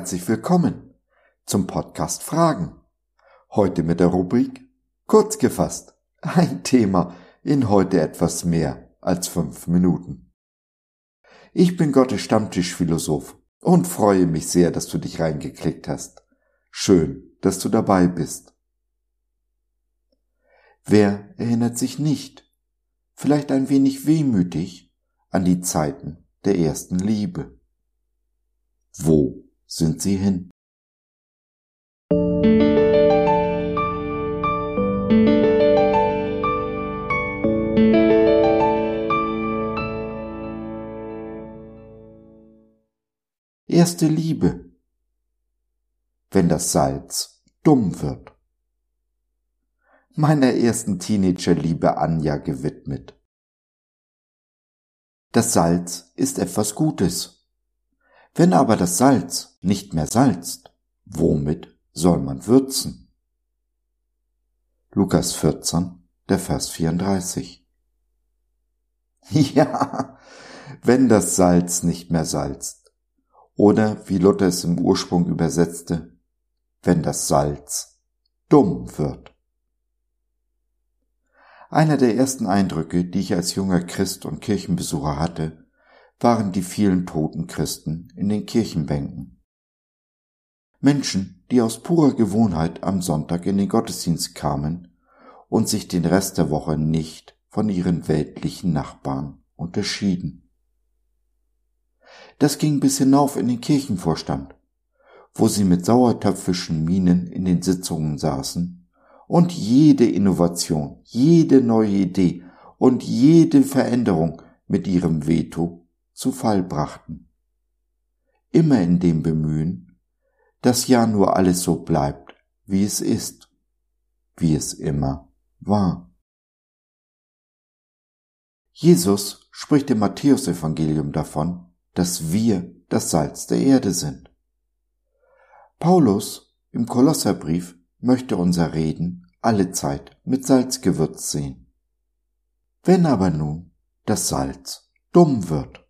herzlich willkommen zum Podcast Fragen. Heute mit der Rubrik Kurz gefasst. Ein Thema in heute etwas mehr als fünf Minuten. Ich bin Gottes Stammtischphilosoph und freue mich sehr, dass du dich reingeklickt hast. Schön, dass du dabei bist. Wer erinnert sich nicht, vielleicht ein wenig wehmütig, an die Zeiten der ersten Liebe? Wo sind sie hin? Erste Liebe. Wenn das Salz dumm wird. Meiner ersten Teenagerliebe Anja gewidmet. Das Salz ist etwas Gutes wenn aber das Salz nicht mehr salzt, womit soll man würzen? Lukas 14, der Vers 34. Ja, wenn das Salz nicht mehr salzt. Oder wie Luther es im Ursprung übersetzte, wenn das Salz dumm wird. Einer der ersten Eindrücke, die ich als junger Christ und Kirchenbesucher hatte, waren die vielen toten Christen in den Kirchenbänken. Menschen, die aus purer Gewohnheit am Sonntag in den Gottesdienst kamen und sich den Rest der Woche nicht von ihren weltlichen Nachbarn unterschieden. Das ging bis hinauf in den Kirchenvorstand, wo sie mit sauertöpfischen Mienen in den Sitzungen saßen und jede Innovation, jede neue Idee und jede Veränderung mit ihrem Veto zu Fall brachten. Immer in dem Bemühen, dass ja nur alles so bleibt, wie es ist, wie es immer war. Jesus spricht im Matthäusevangelium davon, dass wir das Salz der Erde sind. Paulus im Kolosserbrief möchte unser Reden alle Zeit mit Salz gewürzt sehen. Wenn aber nun das Salz dumm wird,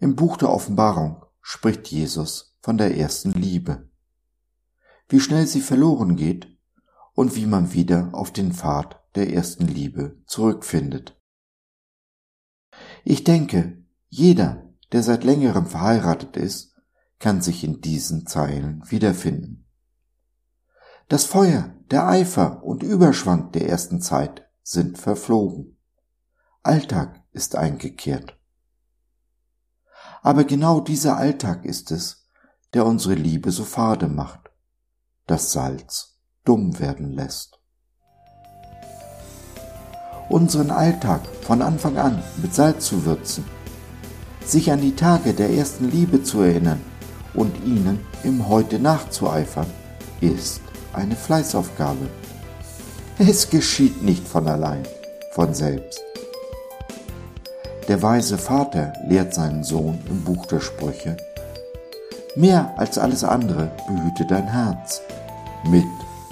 im Buch der Offenbarung spricht Jesus von der ersten Liebe. Wie schnell sie verloren geht und wie man wieder auf den Pfad der ersten Liebe zurückfindet. Ich denke, jeder, der seit längerem verheiratet ist, kann sich in diesen Zeilen wiederfinden. Das Feuer, der Eifer und Überschwang der ersten Zeit sind verflogen. Alltag ist eingekehrt. Aber genau dieser Alltag ist es, der unsere Liebe so fade macht, das Salz dumm werden lässt. Unseren Alltag von Anfang an mit Salz zu würzen, sich an die Tage der ersten Liebe zu erinnern und ihnen im Heute nachzueifern, ist eine Fleißaufgabe. Es geschieht nicht von allein, von selbst. Der weise Vater lehrt seinen Sohn im Buch der Sprüche, Mehr als alles andere behüte dein Herz mit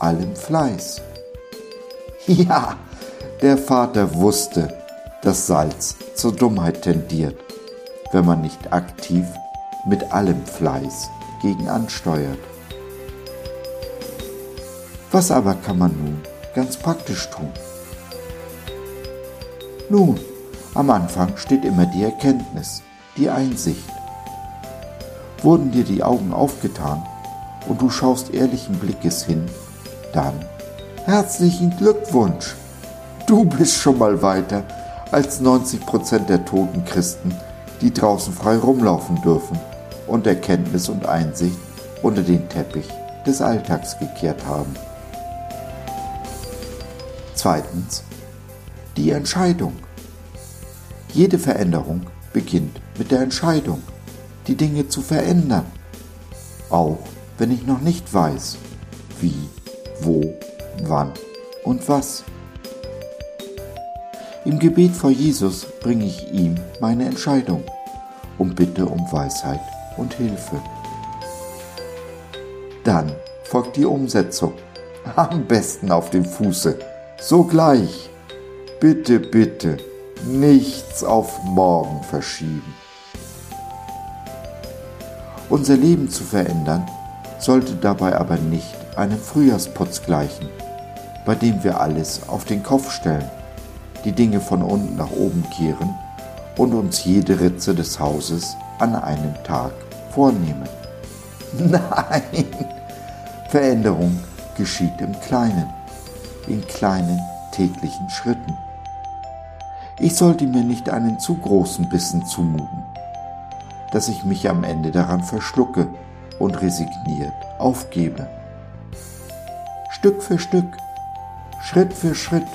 allem Fleiß. Ja, der Vater wusste, dass Salz zur Dummheit tendiert, wenn man nicht aktiv mit allem Fleiß gegen ansteuert. Was aber kann man nun ganz praktisch tun? Nun, am Anfang steht immer die Erkenntnis, die Einsicht. Wurden dir die Augen aufgetan und du schaust ehrlichen Blickes hin, dann herzlichen Glückwunsch! Du bist schon mal weiter als 90 Prozent der toten Christen, die draußen frei rumlaufen dürfen und Erkenntnis und Einsicht unter den Teppich des Alltags gekehrt haben. Zweitens, die Entscheidung. Jede Veränderung beginnt mit der Entscheidung, die Dinge zu verändern, auch wenn ich noch nicht weiß, wie, wo, wann und was. Im Gebet vor Jesus bringe ich ihm meine Entscheidung und bitte um Weisheit und Hilfe. Dann folgt die Umsetzung, am besten auf dem Fuße, sogleich. Bitte, bitte nichts auf morgen verschieben. Unser Leben zu verändern, sollte dabei aber nicht einem Frühjahrsputz gleichen, bei dem wir alles auf den Kopf stellen, die Dinge von unten nach oben kehren und uns jede Ritze des Hauses an einem Tag vornehmen. Nein, Veränderung geschieht im Kleinen, in kleinen täglichen Schritten. Ich sollte mir nicht einen zu großen Bissen zumuten, dass ich mich am Ende daran verschlucke und resigniert aufgebe. Stück für Stück, Schritt für Schritt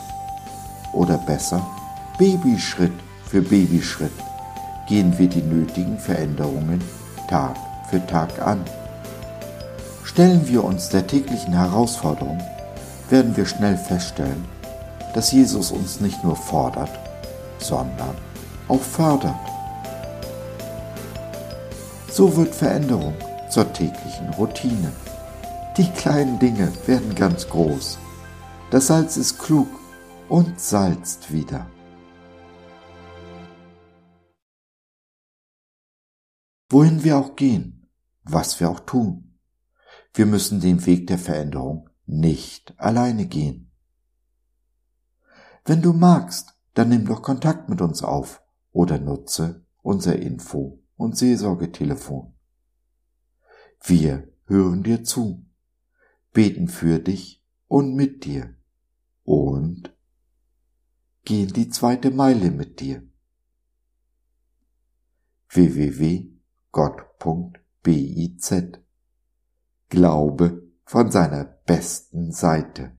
oder besser Babyschritt für Babyschritt gehen wir die nötigen Veränderungen Tag für Tag an. Stellen wir uns der täglichen Herausforderung, werden wir schnell feststellen, dass Jesus uns nicht nur fordert, sondern auch fördert. So wird Veränderung zur täglichen Routine. Die kleinen Dinge werden ganz groß. Das Salz ist klug und salzt wieder. Wohin wir auch gehen, was wir auch tun, wir müssen den Weg der Veränderung nicht alleine gehen. Wenn du magst, dann nimm doch Kontakt mit uns auf oder nutze unser Info- und Seelsorgetelefon. Wir hören dir zu, beten für dich und mit dir und gehen die zweite Meile mit dir. www.gott.biz Glaube von seiner besten Seite.